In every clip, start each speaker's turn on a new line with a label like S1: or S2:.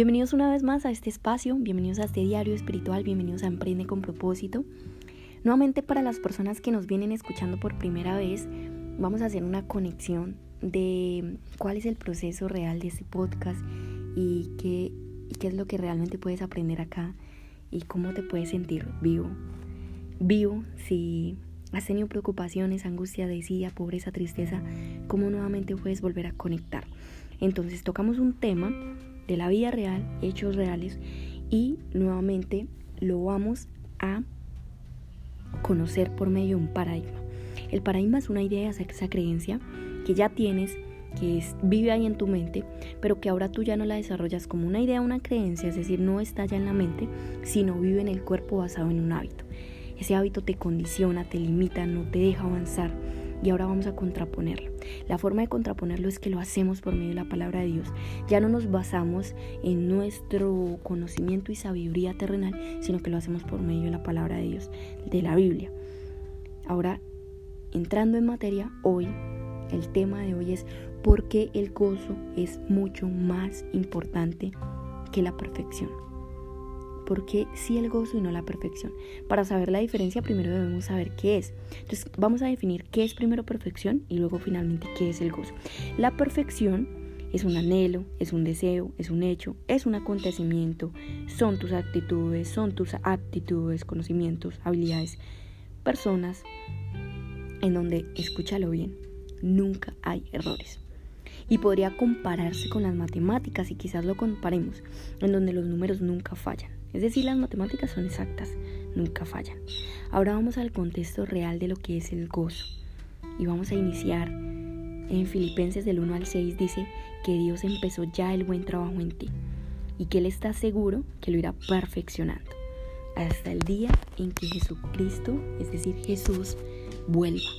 S1: Bienvenidos una vez más a este espacio, bienvenidos a este diario espiritual, bienvenidos a Emprende con propósito. Nuevamente para las personas que nos vienen escuchando por primera vez, vamos a hacer una conexión de cuál es el proceso real de este podcast y qué, y qué es lo que realmente puedes aprender acá y cómo te puedes sentir vivo. Vivo si has tenido preocupaciones, angustia, desidia, pobreza, tristeza, cómo nuevamente puedes volver a conectar. Entonces tocamos un tema de la vida real, hechos reales, y nuevamente lo vamos a conocer por medio de un paradigma. El paradigma es una idea, esa creencia que ya tienes, que vive ahí en tu mente, pero que ahora tú ya no la desarrollas como una idea, una creencia, es decir, no está ya en la mente, sino vive en el cuerpo basado en un hábito. Ese hábito te condiciona, te limita, no te deja avanzar y ahora vamos a contraponerlo. La forma de contraponerlo es que lo hacemos por medio de la palabra de Dios. Ya no nos basamos en nuestro conocimiento y sabiduría terrenal, sino que lo hacemos por medio de la palabra de Dios, de la Biblia. Ahora, entrando en materia, hoy, el tema de hoy es por qué el gozo es mucho más importante que la perfección. ¿Por qué sí el gozo y no la perfección? Para saber la diferencia primero debemos saber qué es. Entonces vamos a definir qué es primero perfección y luego finalmente qué es el gozo. La perfección es un anhelo, es un deseo, es un hecho, es un acontecimiento, son tus actitudes, son tus aptitudes, conocimientos, habilidades, personas en donde, escúchalo bien, nunca hay errores. Y podría compararse con las matemáticas y quizás lo comparemos, en donde los números nunca fallan. Es decir, las matemáticas son exactas, nunca fallan. Ahora vamos al contexto real de lo que es el gozo. Y vamos a iniciar en Filipenses del 1 al 6 dice que Dios empezó ya el buen trabajo en ti y que Él está seguro que lo irá perfeccionando hasta el día en que Jesucristo, es decir, Jesús, vuelva.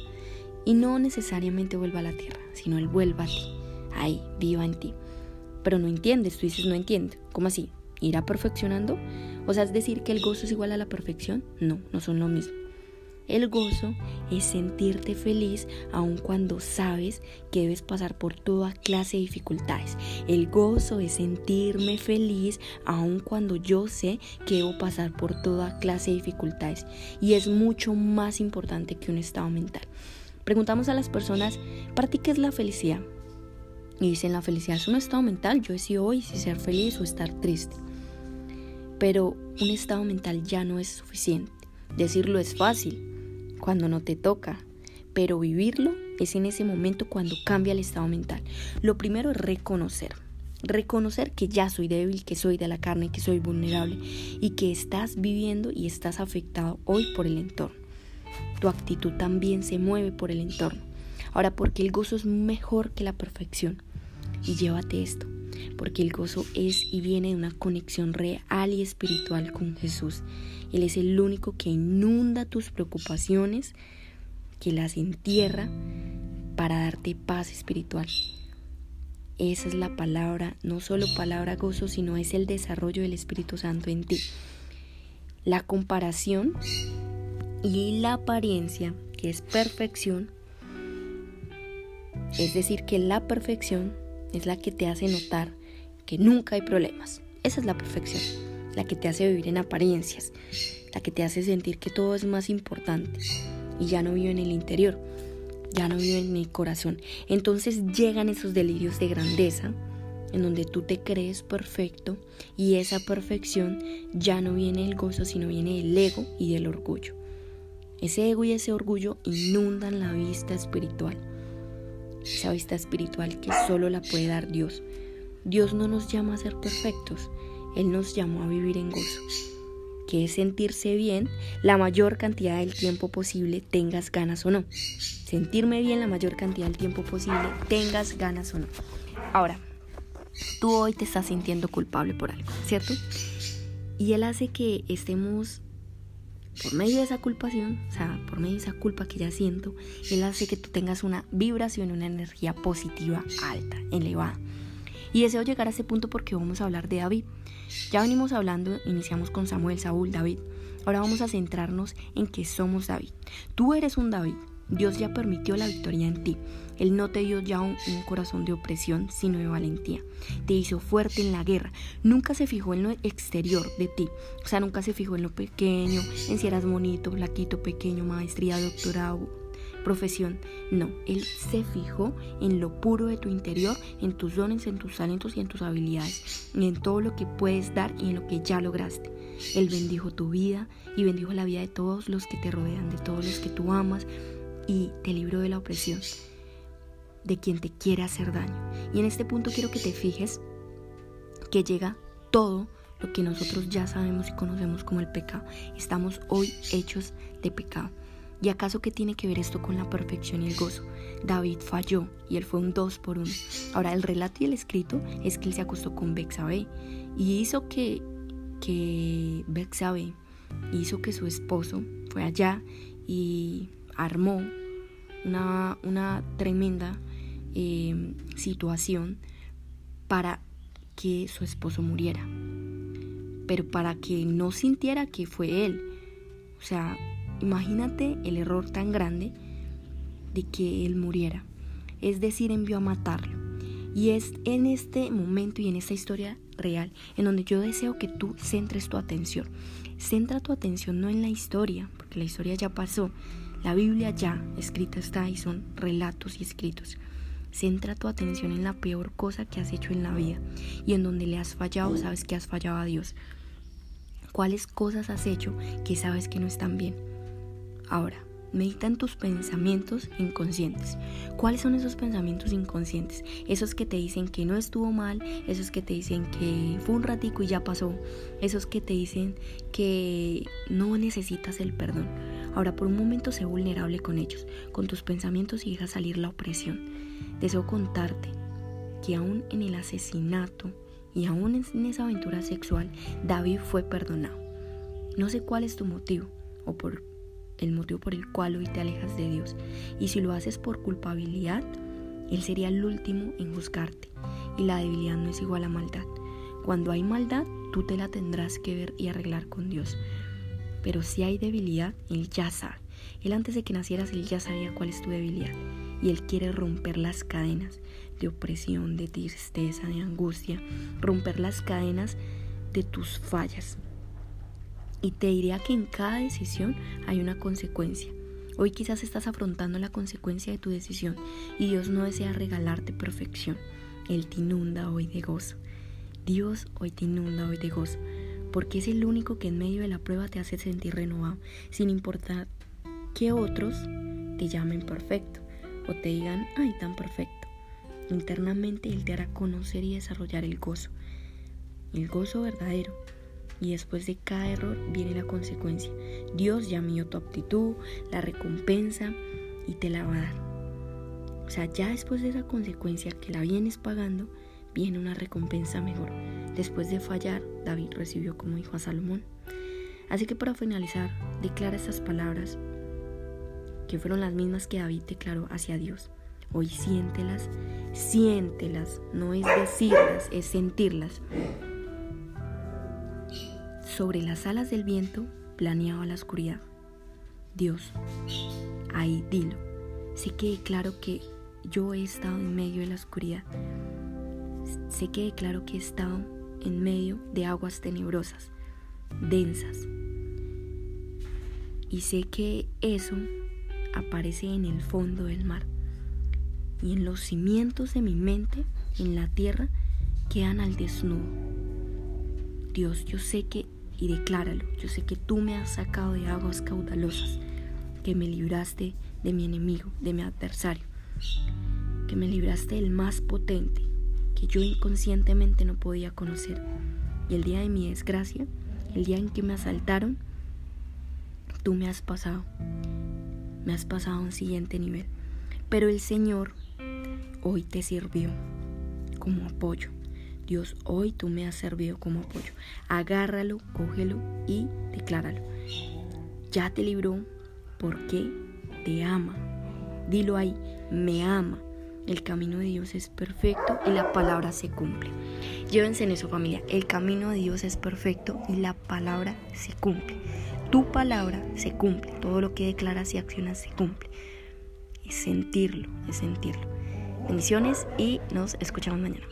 S1: Y no necesariamente vuelva a la tierra, sino Él vuelva a ti, ahí, viva en ti. Pero no entiendes, tú dices, no entiendo. ¿Cómo así? Irá perfeccionando? O sea, es decir que el gozo es igual a la perfección? No, no son lo mismo. El gozo es sentirte feliz aun cuando sabes que debes pasar por toda clase de dificultades. El gozo es sentirme feliz aun cuando yo sé que debo pasar por toda clase de dificultades. Y es mucho más importante que un estado mental. Preguntamos a las personas, ¿para ti qué es la felicidad? Y dicen, la felicidad es un estado mental. Yo decido hoy si ser feliz o estar triste. Pero un estado mental ya no es suficiente. Decirlo es fácil cuando no te toca, pero vivirlo es en ese momento cuando cambia el estado mental. Lo primero es reconocer. Reconocer que ya soy débil, que soy de la carne, que soy vulnerable y que estás viviendo y estás afectado hoy por el entorno. Tu actitud también se mueve por el entorno. Ahora, porque el gozo es mejor que la perfección. Y llévate esto porque el gozo es y viene de una conexión real y espiritual con Jesús. Él es el único que inunda tus preocupaciones, que las entierra para darte paz espiritual. Esa es la palabra, no solo palabra gozo, sino es el desarrollo del Espíritu Santo en ti. La comparación y la apariencia, que es perfección, es decir, que la perfección es la que te hace notar que nunca hay problemas. Esa es la perfección, la que te hace vivir en apariencias, la que te hace sentir que todo es más importante y ya no vive en el interior, ya no vive en el corazón. Entonces llegan esos delirios de grandeza en donde tú te crees perfecto y esa perfección ya no viene del gozo, sino viene del ego y del orgullo. Ese ego y ese orgullo inundan la vista espiritual esa vista espiritual que solo la puede dar Dios. Dios no nos llama a ser perfectos, Él nos llamó a vivir en gozo, que es sentirse bien la mayor cantidad del tiempo posible, tengas ganas o no. Sentirme bien la mayor cantidad del tiempo posible, tengas ganas o no. Ahora, tú hoy te estás sintiendo culpable por algo, ¿cierto? Y Él hace que estemos por medio de esa culpación, o sea, por medio de esa culpa que ya siento, Él hace que tú tengas una vibración, una energía positiva alta, elevada. Y deseo llegar a ese punto porque vamos a hablar de David. Ya venimos hablando, iniciamos con Samuel, Saúl, David. Ahora vamos a centrarnos en que somos David. Tú eres un David, Dios ya permitió la victoria en ti. Él no te dio ya un, corazón de opresión, sino de valentía. Te hizo fuerte en la guerra. Nunca se fijó en lo exterior de ti. O sea, nunca se fijó en lo pequeño, en si eras bonito, flaquito, pequeño, maestría, doctorado, profesión. No, Él se fijó en lo puro de tu interior, en tus dones, en tus talentos y en tus habilidades, y en todo lo que puedes dar y en lo que ya lograste. Él bendijo tu vida y bendijo la vida de todos los que te rodean, de todos los que tú amas y te libró de la opresión de quien te quiere hacer daño. Y en este punto quiero que te fijes que llega todo lo que nosotros ya sabemos y conocemos como el pecado. Estamos hoy hechos de pecado. ¿Y acaso qué tiene que ver esto con la perfección y el gozo? David falló y él fue un dos por uno. Ahora, el relato y el escrito es que él se acostó con Bexabe y hizo que, que Bexabe hizo que su esposo fue allá y armó una, una tremenda Em, situación para que su esposo muriera, pero para que no sintiera que fue él. O sea, imagínate el error tan grande de que él muriera. Es decir, envió a matarlo. Y es en este momento y en esta historia real en donde yo deseo que tú centres tu atención. Centra tu atención no en la historia, porque la historia ya pasó. La Biblia ya escrita está y son relatos y escritos. Centra tu atención en la peor cosa que has hecho en la vida y en donde le has fallado, sabes que has fallado a Dios. ¿Cuáles cosas has hecho que sabes que no están bien? Ahora, medita en tus pensamientos inconscientes. ¿Cuáles son esos pensamientos inconscientes? Esos que te dicen que no estuvo mal, esos que te dicen que fue un ratico y ya pasó, esos que te dicen que no necesitas el perdón. Ahora por un momento sé vulnerable con ellos, con tus pensamientos y deja salir la opresión. Deseo contarte que aún en el asesinato y aún en esa aventura sexual, David fue perdonado. No sé cuál es tu motivo o por el motivo por el cual hoy te alejas de Dios. Y si lo haces por culpabilidad, Él sería el último en juzgarte. Y la debilidad no es igual a maldad. Cuando hay maldad, tú te la tendrás que ver y arreglar con Dios. Pero si hay debilidad, Él ya sabe. Él antes de que nacieras, Él ya sabía cuál es tu debilidad y Él quiere romper las cadenas de opresión, de tristeza, de angustia, romper las cadenas de tus fallas. Y te diría que en cada decisión hay una consecuencia. Hoy quizás estás afrontando la consecuencia de tu decisión y Dios no desea regalarte perfección. Él te inunda hoy de gozo. Dios hoy te inunda hoy de gozo, porque es el único que en medio de la prueba te hace sentir renovado, sin importar que otros te llamen perfecto o te digan, ay, tan perfecto. Internamente Él te hará conocer y desarrollar el gozo, el gozo verdadero. Y después de cada error viene la consecuencia. Dios ya tu aptitud, la recompensa y te la va a dar. O sea, ya después de esa consecuencia que la vienes pagando, viene una recompensa mejor. Después de fallar, David recibió como hijo a Salomón. Así que para finalizar, declara estas palabras que fueron las mismas que David declaró hacia Dios. Hoy siéntelas, siéntelas, no es decirlas, es sentirlas. Sobre las alas del viento planeaba la oscuridad. Dios, ahí dilo. Sé que declaro que yo he estado en medio de la oscuridad. Sé que declaro que he estado en medio de aguas tenebrosas, densas. Y sé que eso aparece en el fondo del mar. Y en los cimientos de mi mente, en la tierra, quedan al desnudo. Dios, yo sé que, y decláralo, yo sé que tú me has sacado de aguas caudalosas, que me libraste de mi enemigo, de mi adversario, que me libraste del más potente, que yo inconscientemente no podía conocer. Y el día de mi desgracia, el día en que me asaltaron, tú me has pasado me has pasado a un siguiente nivel. Pero el Señor hoy te sirvió como apoyo. Dios, hoy tú me has servido como apoyo. Agárralo, cógelo y decláralo. Ya te libró porque te ama. Dilo ahí, me ama. El camino de Dios es perfecto y la palabra se cumple. Llévense en eso familia. El camino de Dios es perfecto y la palabra se cumple tu palabra se cumple, todo lo que declaras y accionas se cumple. es sentirlo, es sentirlo. Bendiciones y nos escuchamos mañana.